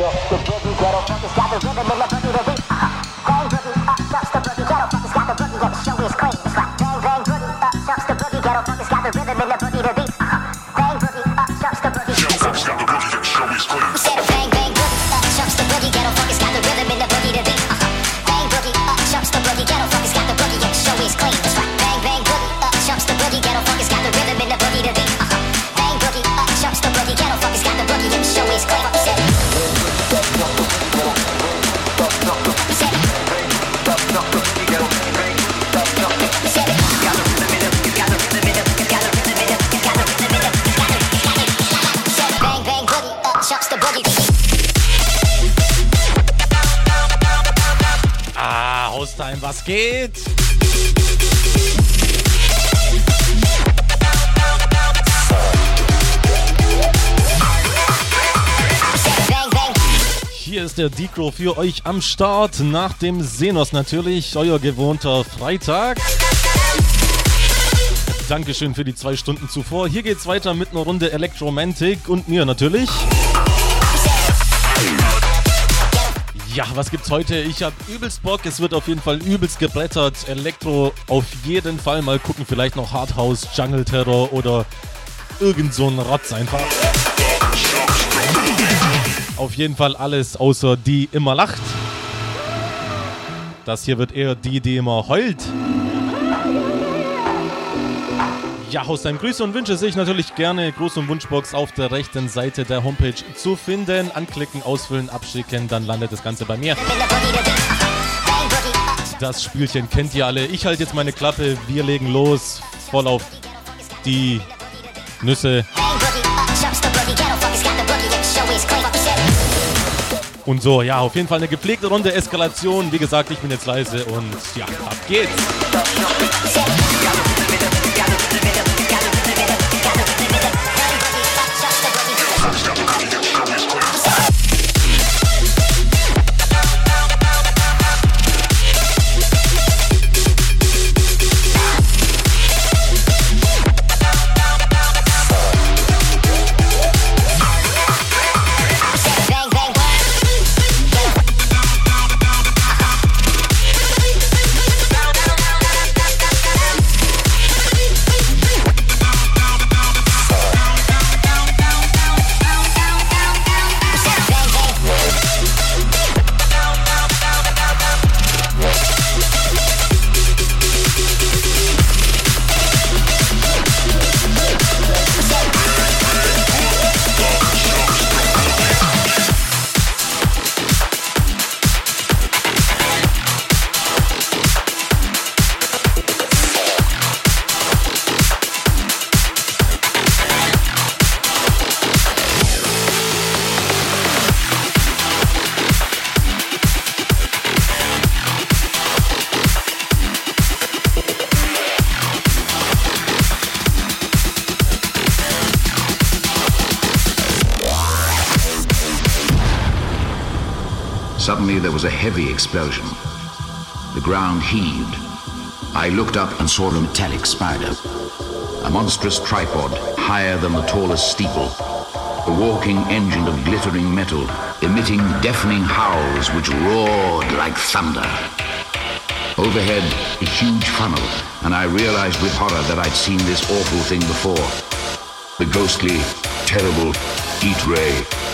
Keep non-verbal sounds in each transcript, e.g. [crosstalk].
just der Decro für euch am Start. Nach dem Senos natürlich, euer gewohnter Freitag. Dankeschön für die zwei Stunden zuvor. Hier geht's weiter mit einer Runde Electromantic und mir natürlich. Ja, was gibt's heute? Ich hab übelst Bock. Es wird auf jeden Fall übelst geblättert. Elektro auf jeden Fall. Mal gucken, vielleicht noch Hardhouse, Jungle Terror oder irgend so ein Rotz einfach. Auf jeden Fall alles außer die immer lacht. Das hier wird eher die, die immer heult. Ja, aus deinem Grüße und Wünsche sehe ich natürlich gerne Gruß- und Wunschbox auf der rechten Seite der Homepage zu finden. Anklicken, ausfüllen, abschicken, dann landet das Ganze bei mir. Das Spielchen kennt ihr alle. Ich halte jetzt meine Klappe, wir legen los. Voll auf die Nüsse. Und so, ja, auf jeden Fall eine gepflegte Runde Eskalation. Wie gesagt, ich bin jetzt leise und ja, ab geht's. Was a heavy explosion. The ground heaved. I looked up and saw a metallic spider. A monstrous tripod higher than the tallest steeple. A walking engine of glittering metal, emitting deafening howls which roared like thunder. Overhead, a huge funnel, and I realized with horror that I'd seen this awful thing before. The ghostly, terrible heat ray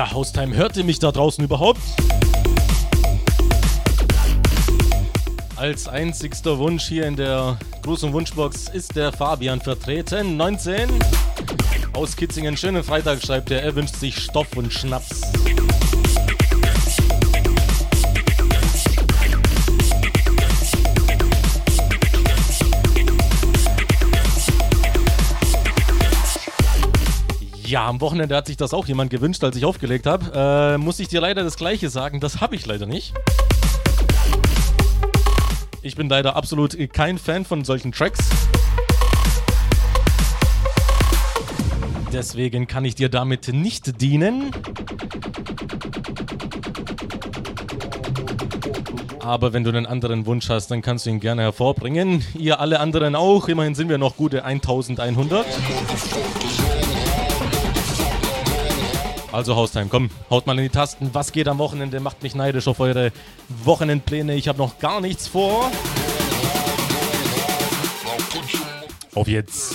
Haustime. Hört ihr mich da draußen überhaupt? Als einzigster Wunsch hier in der großen Wunschbox ist der Fabian vertreten. 19 aus Kitzingen. Schönen Freitag schreibt er. Er wünscht sich Stoff und Schnaps. Ja, am Wochenende hat sich das auch jemand gewünscht, als ich aufgelegt habe. Äh, muss ich dir leider das Gleiche sagen, das habe ich leider nicht. Ich bin leider absolut kein Fan von solchen Tracks. Deswegen kann ich dir damit nicht dienen. Aber wenn du einen anderen Wunsch hast, dann kannst du ihn gerne hervorbringen. Ihr alle anderen auch. Immerhin sind wir noch gute 1100. Also Haustime, komm, haut mal in die Tasten. Was geht am Wochenende? Macht mich neidisch auf eure Wochenendpläne. Ich habe noch gar nichts vor. Auf jetzt.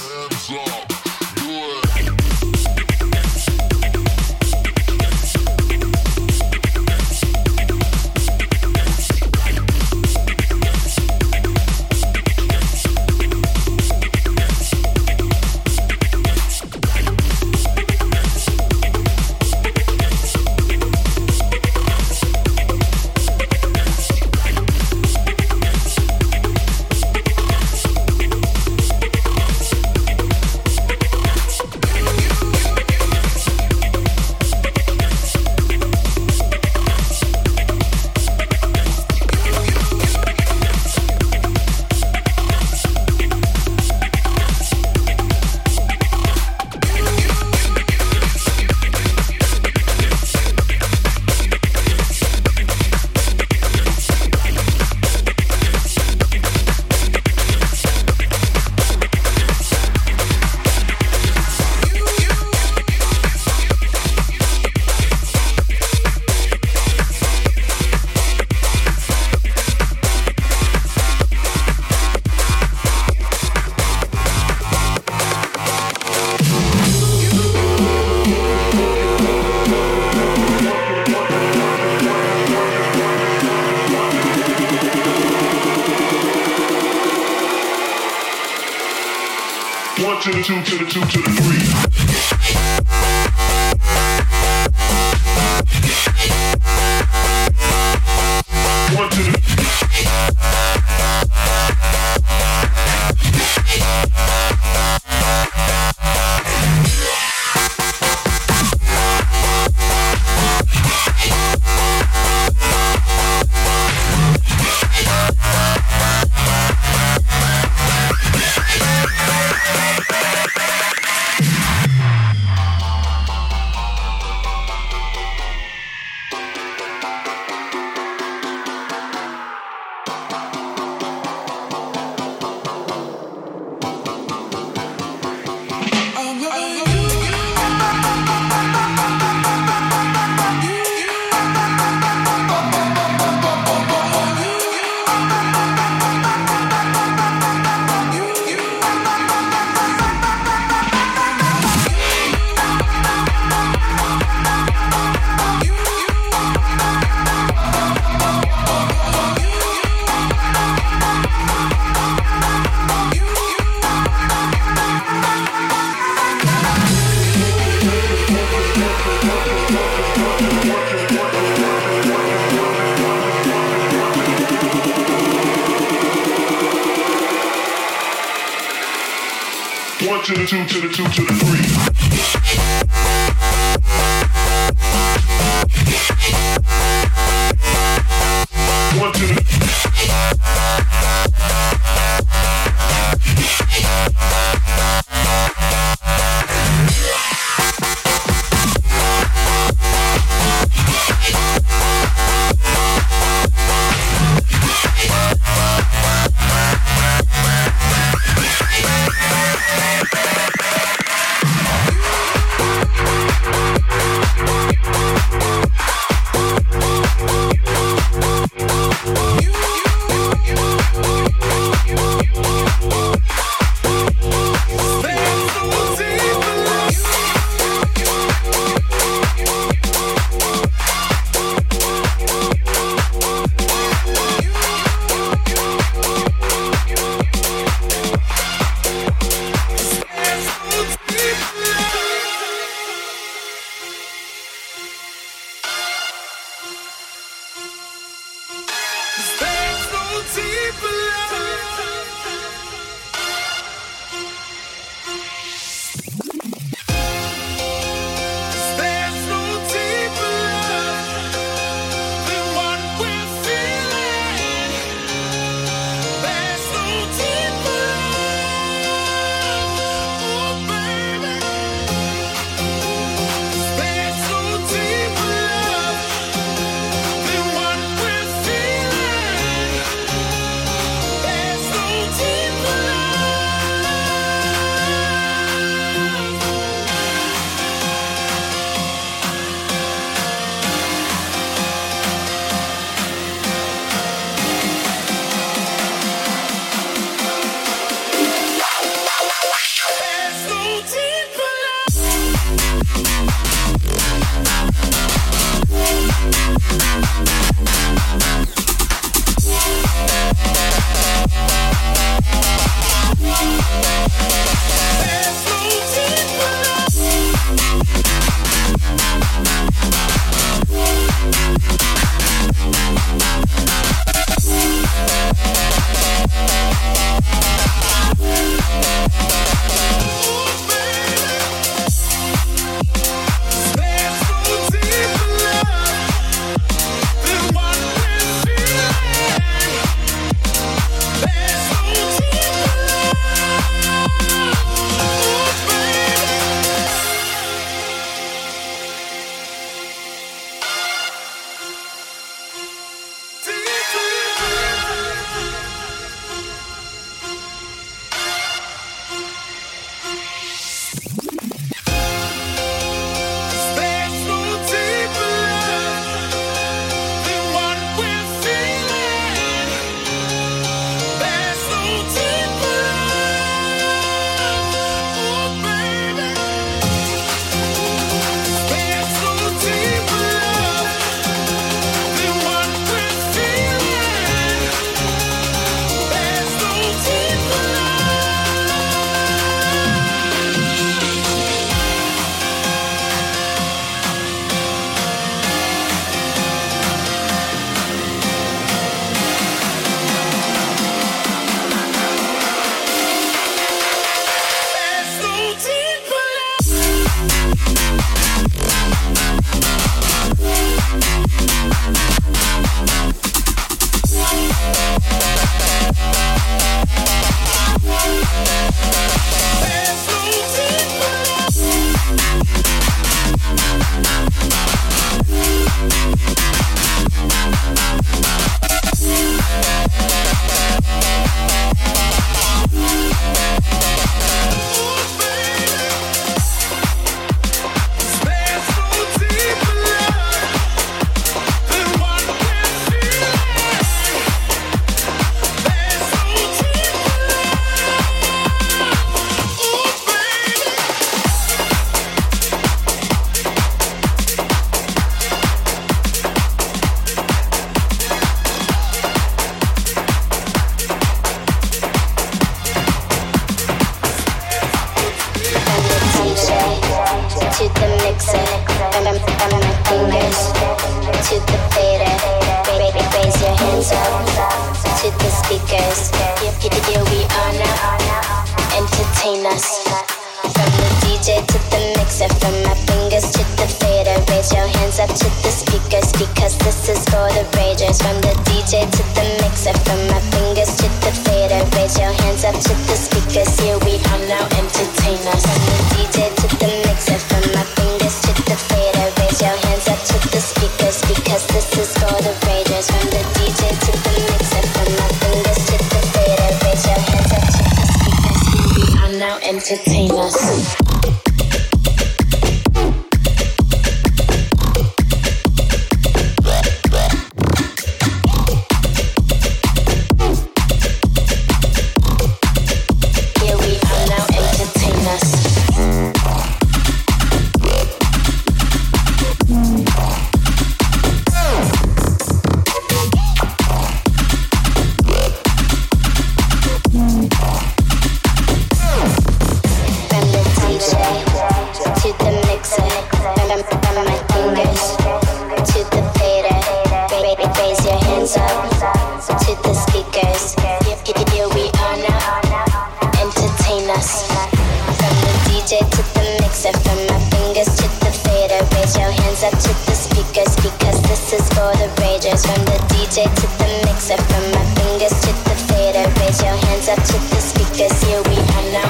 mixer from my fingers to the fader. Raise your hands up to the speakers. Here we are now,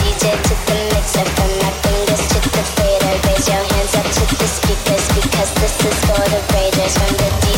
DJ to the mixer, from my fingers to the fader. Raise your hands up to the speakers because this is for the raiders. The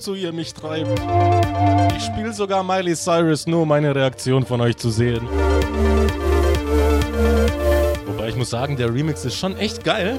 wozu ihr mich treibt. Ich spiele sogar Miley Cyrus, nur um meine Reaktion von euch zu sehen. Wobei ich muss sagen, der Remix ist schon echt geil.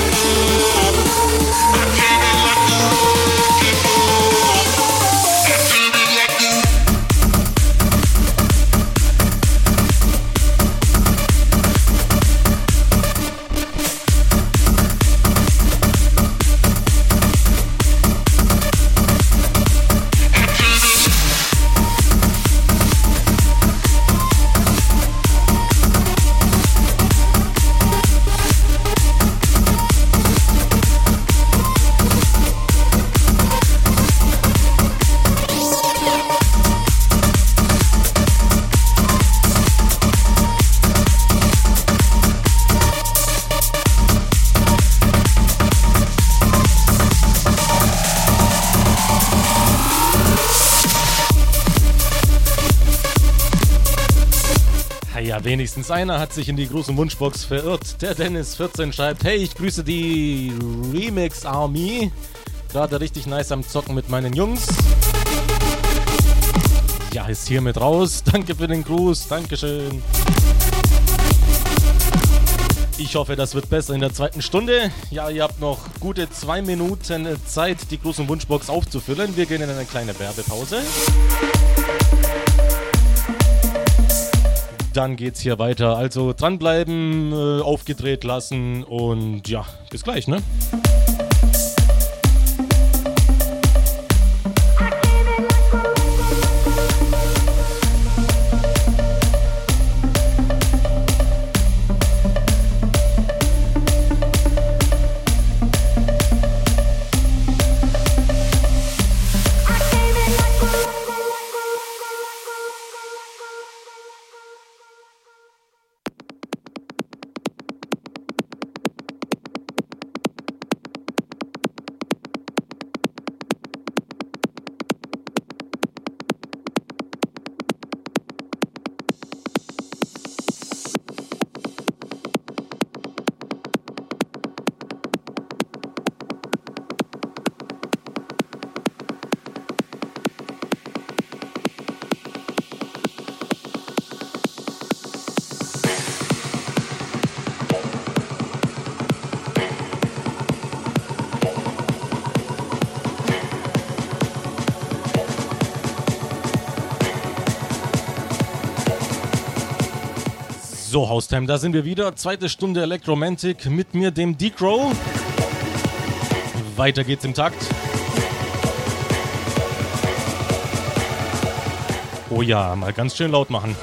Wenigstens einer hat sich in die große Wunschbox verirrt. Der Dennis14 schreibt: Hey, ich grüße die Remix Army. Gerade richtig nice am Zocken mit meinen Jungs. Ja, ist hiermit raus. [laughs] Danke für den Gruß. Dankeschön. Ich hoffe, das wird besser in der zweiten Stunde. Ja, ihr habt noch gute zwei Minuten Zeit, die große Wunschbox aufzufüllen. Wir gehen in eine kleine Werbepause. Dann geht's hier weiter. Also dranbleiben, äh, aufgedreht lassen und ja, bis gleich, ne? Haustime, da sind wir wieder. Zweite Stunde Electromantic mit mir, dem D-Crow. Weiter geht's im Takt. Oh ja, mal ganz schön laut machen.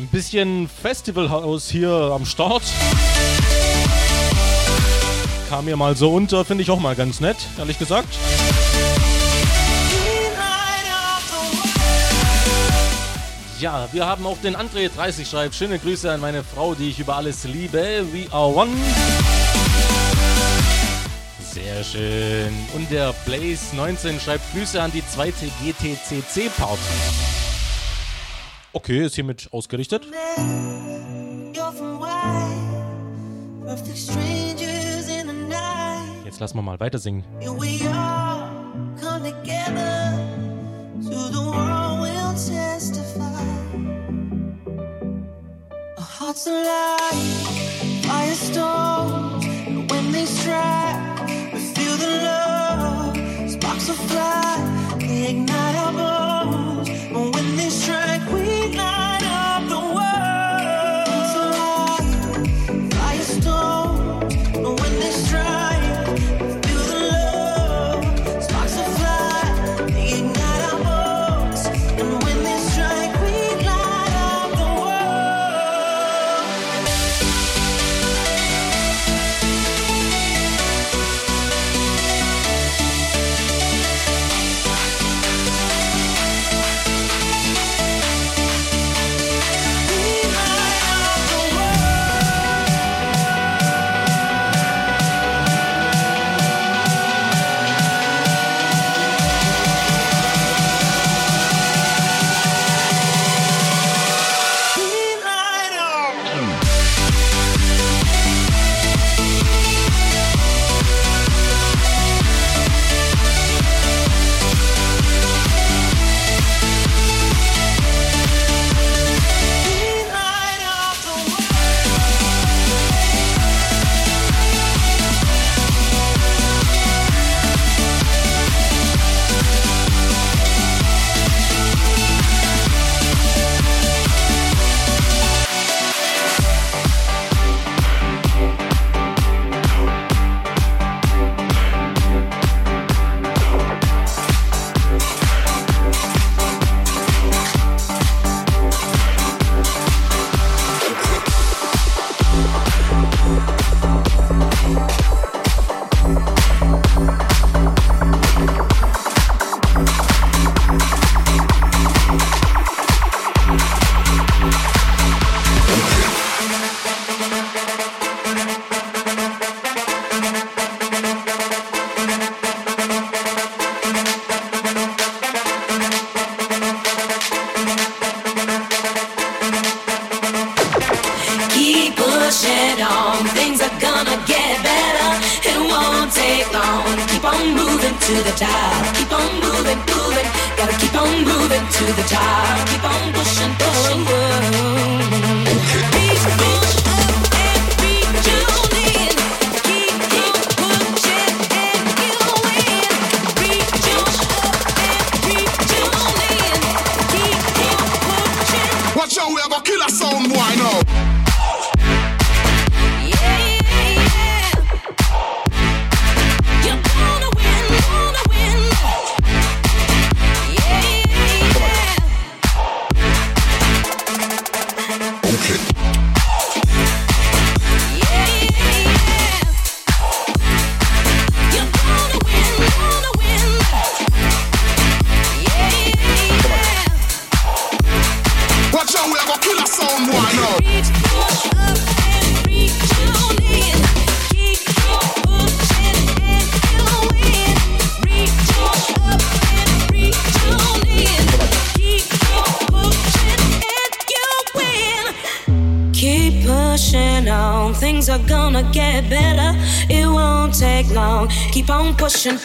Ein bisschen Festivalhaus hier am Start. Kam mir mal so unter, finde ich auch mal ganz nett, ehrlich gesagt. Ja, wir haben auch den André 30 schreibt. Schöne Grüße an meine Frau, die ich über alles liebe. We are one. Sehr schön. Und der Blaze 19 schreibt Grüße an die zweite GTCC Party. Okay, ist hiermit ausgerichtet. Jetzt lassen wir mal weiter singen. Ignite our bones,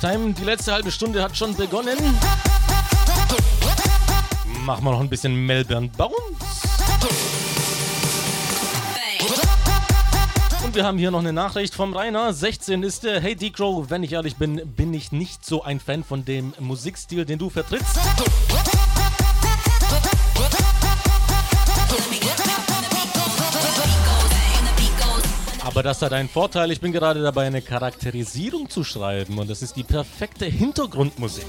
Haustime, die letzte halbe Stunde hat schon begonnen. Machen wir noch ein bisschen Melbourne Bounce. Und wir haben hier noch eine Nachricht vom Rainer. 16 ist der. Hey D-Crow, wenn ich ehrlich bin, bin ich nicht so ein Fan von dem Musikstil, den du vertrittst. Aber das hat einen Vorteil. Ich bin gerade dabei, eine Charakterisierung zu schreiben. Und das ist die perfekte Hintergrundmusik.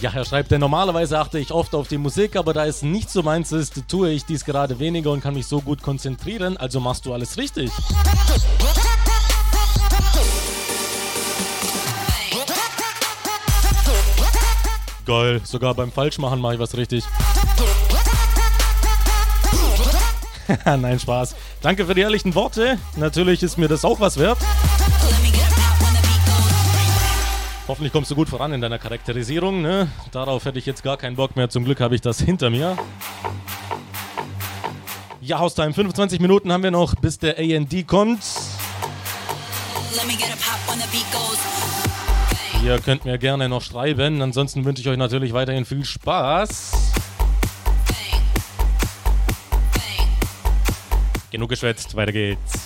Ja, er schreibt, denn normalerweise achte ich oft auf die Musik, aber da es nicht so meins ist, tue ich dies gerade weniger und kann mich so gut konzentrieren, also machst du alles richtig. Geil, sogar beim Falschmachen mache ich was richtig. [laughs] Nein, Spaß. Danke für die ehrlichen Worte. Natürlich ist mir das auch was wert. Hoffentlich kommst du gut voran in deiner Charakterisierung. Ne? Darauf hätte ich jetzt gar keinen Bock mehr. Zum Glück habe ich das hinter mir. Ja, Haustime, 25 Minuten haben wir noch, bis der AND kommt. Let me get a pop when the beat goes. Ihr könnt mir gerne noch schreiben. Ansonsten wünsche ich euch natürlich weiterhin viel Spaß. Genug geschwätzt, weiter geht's.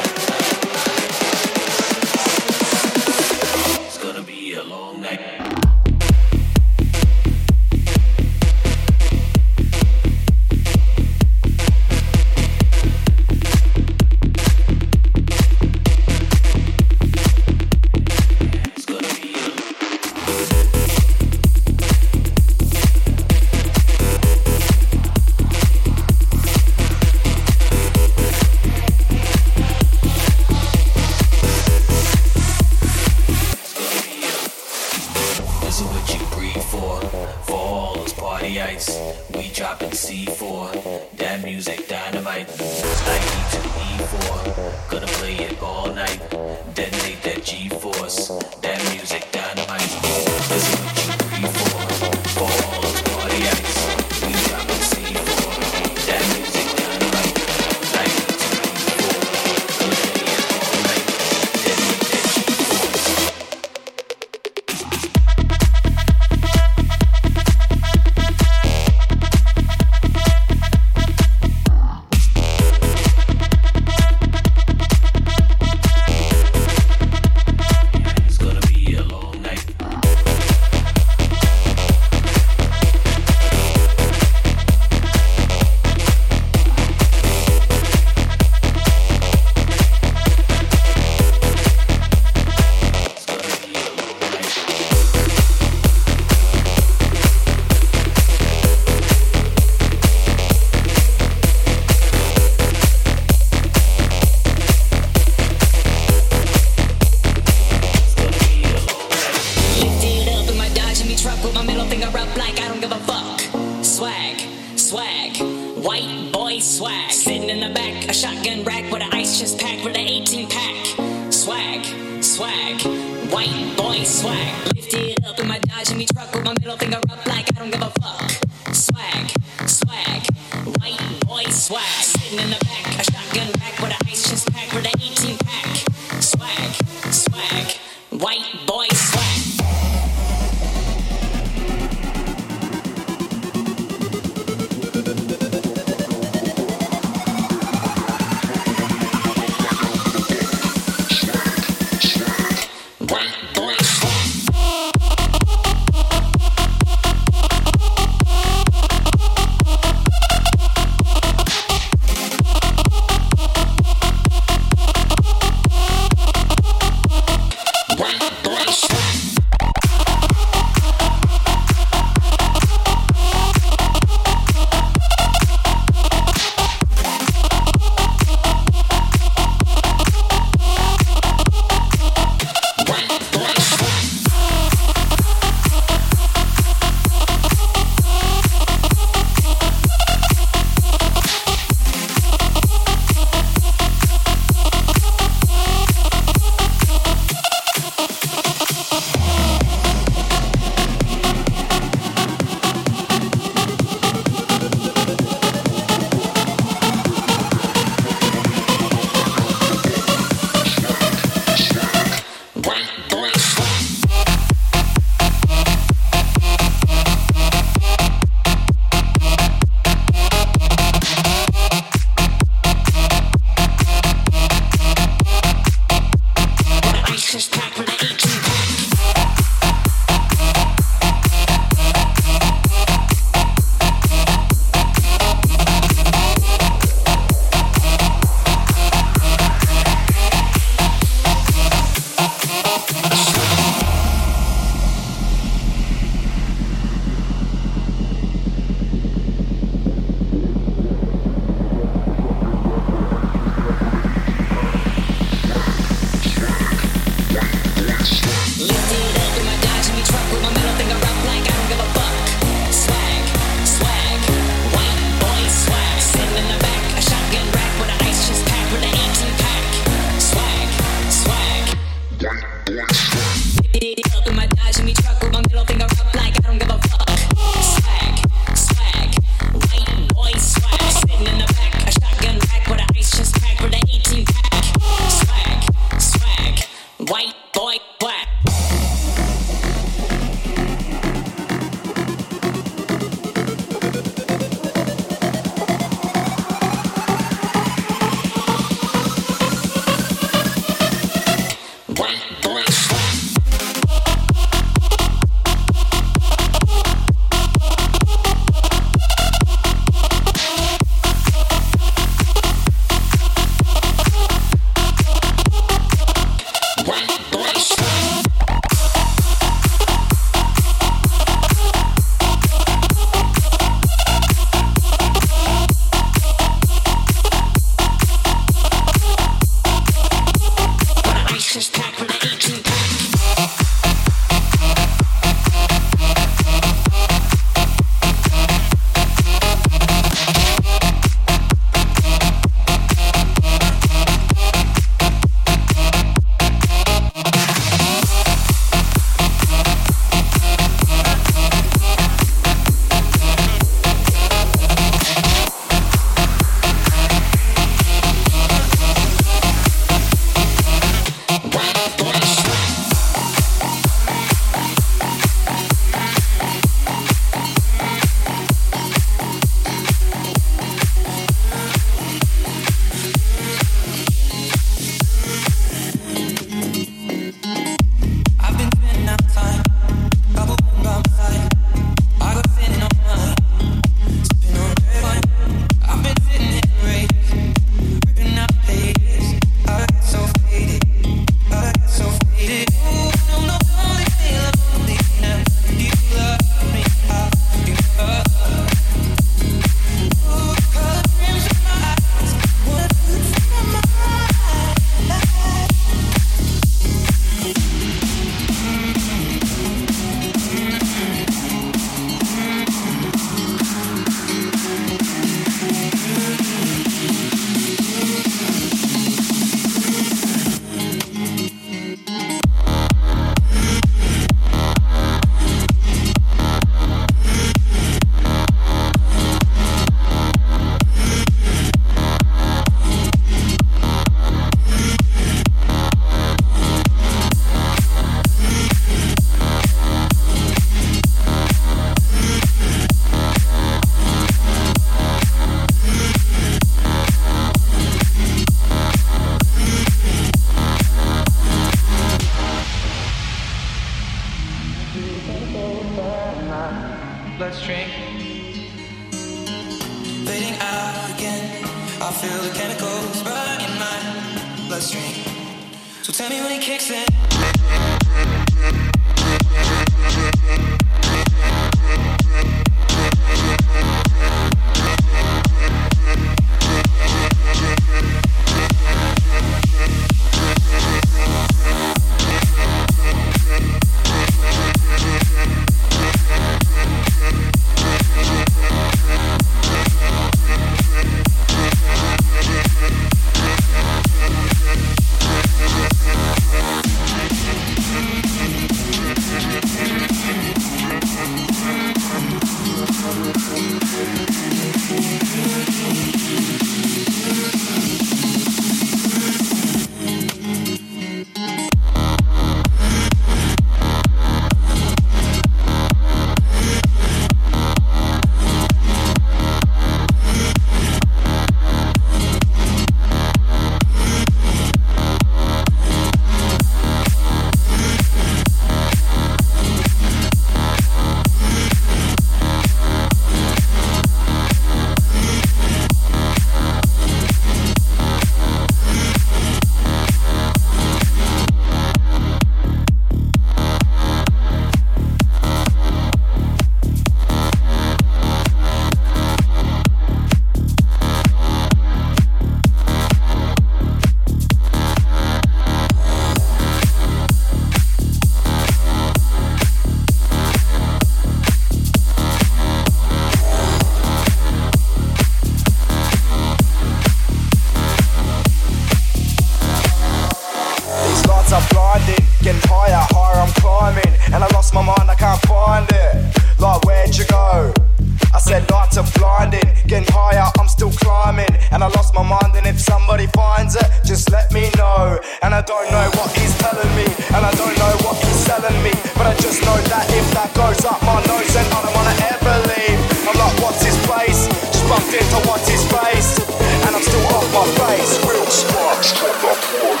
Know. And I don't know what he's telling me, and I don't know what he's selling me, but I just know that if that goes up my nose, then I don't wanna ever leave. I'm like, what's his place? Just bumped into what's his face, and I'm still off my face. Real sparks, turn up one.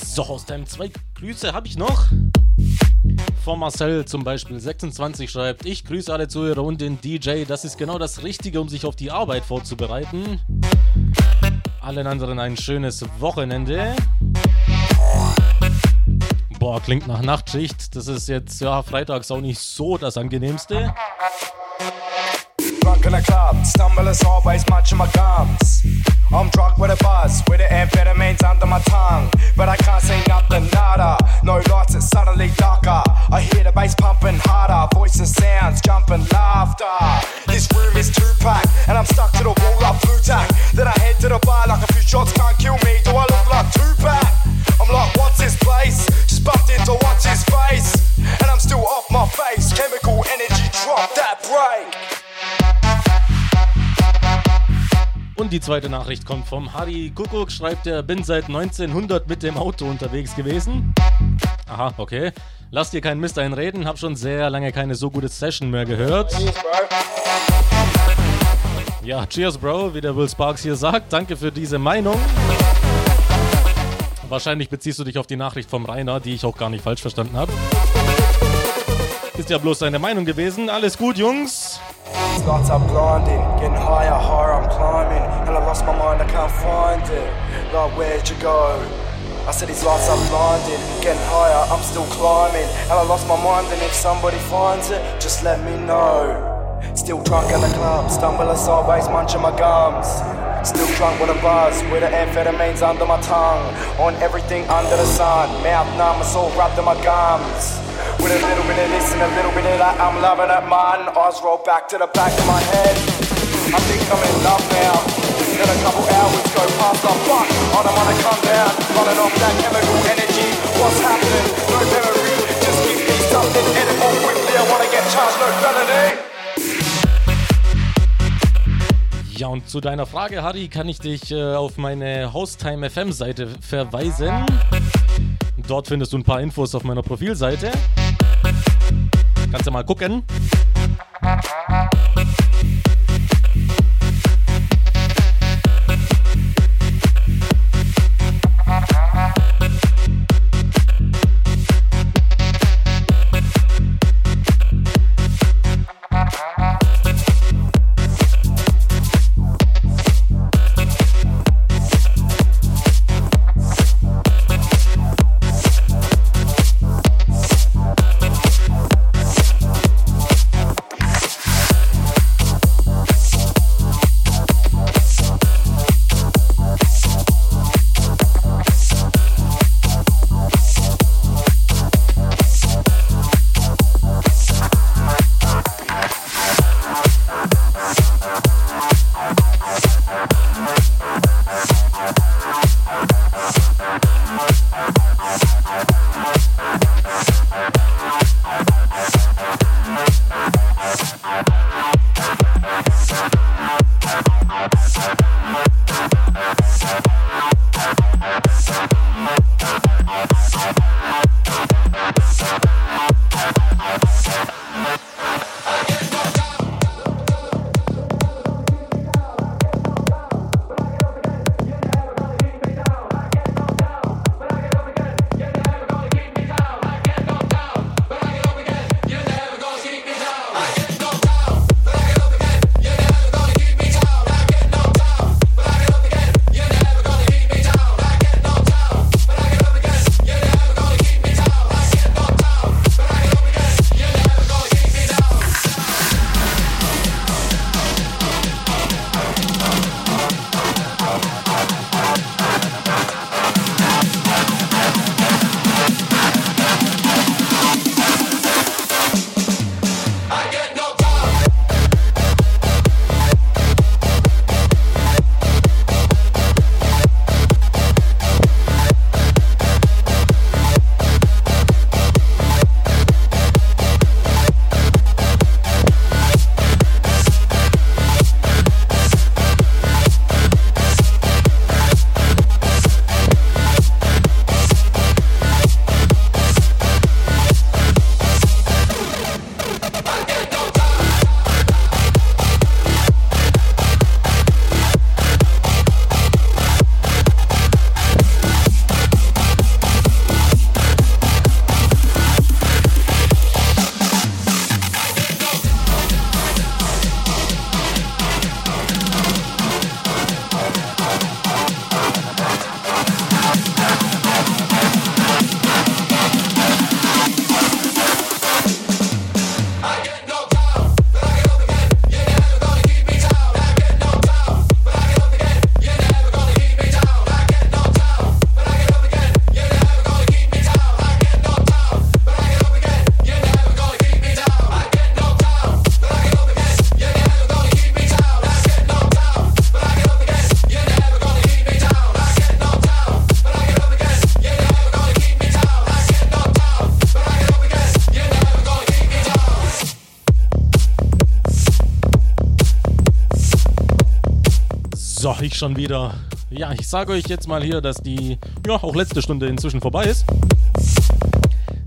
So, aus deinem zwei Grüße habe ich noch. Von Marcel zum Beispiel 26 schreibt, ich grüße alle Zuhörer und den DJ. Das ist genau das Richtige, um sich auf die Arbeit vorzubereiten. Allen anderen ein schönes Wochenende. Boah, klingt nach Nachtschicht. Das ist jetzt ja freitags auch nicht so das angenehmste. Drunk in a club, stumble as always, munching my gums. I'm drunk with a buzz, with the amphetamines under my tongue. But I can't see nothing, nada. No lights, it's suddenly darker. I hear the bass pumping harder, voices, sounds, jumping laughter. This room is too packed, and I'm stuck to the wall like blue tack. Then I head to the bar like a few shots can't kill me. Do I look like too Tupac? I'm like, what's his place? Just bumped into what's his face. And I'm still off my face. Chemical energy drop that break. Und die zweite Nachricht kommt vom Harry Kuckuck, schreibt er, bin seit 1900 mit dem Auto unterwegs gewesen. Aha, okay. Lass dir keinen Mist einreden, hab schon sehr lange keine so gute Session mehr gehört. Ja, cheers, Bro, wie der Will Sparks hier sagt. Danke für diese Meinung. Wahrscheinlich beziehst du dich auf die Nachricht vom Rainer, die ich auch gar nicht falsch verstanden habe. Ist ja bloß deine Meinung gewesen. Alles gut, Jungs. Lights are blinding, getting higher, higher I'm climbing, and I lost my mind, I can't find it. Like where'd you go? I said these lights are blinding, getting higher, I'm still climbing, and I lost my mind. And if somebody finds it, just let me know. Still drunk in the club, stumble stumbling sideways, munching my gums. Still drunk with a buzz, with the amphetamines under my tongue. On everything under the sun, mouth numb, it's all wrapped in my gums. With a little bit of this and a little bit of that, I'm loving it, man. Eyes roll back to the back of my head. I think I'm in love now. Then a couple hours go past, I'm fuck. I don't wanna come down, running off that chemical energy. What's happening? No memory, just give me something edible quickly. I wanna get charged, no felony. Ja, und zu deiner Frage, Harry, kann ich dich äh, auf meine Haustime FM Seite verweisen. Dort findest du ein paar Infos auf meiner Profilseite. Kannst du mal gucken. Schon wieder. Ja, ich sage euch jetzt mal hier, dass die, ja, auch letzte Stunde inzwischen vorbei ist.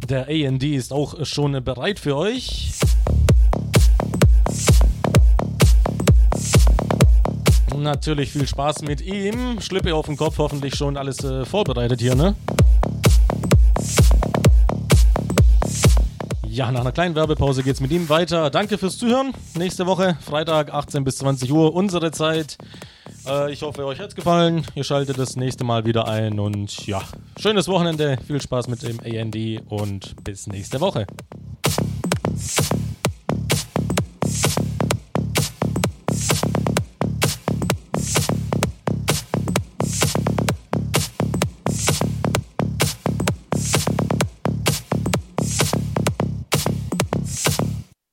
Der AND ist auch schon bereit für euch. Natürlich viel Spaß mit ihm. Schlippe auf den Kopf, hoffentlich schon alles äh, vorbereitet hier, ne? Ja, nach einer kleinen Werbepause geht's mit ihm weiter. Danke fürs Zuhören. Nächste Woche, Freitag, 18 bis 20 Uhr, unsere Zeit. Äh, ich hoffe, euch hat's gefallen. Ihr schaltet das nächste Mal wieder ein und ja, schönes Wochenende. Viel Spaß mit dem AND und bis nächste Woche.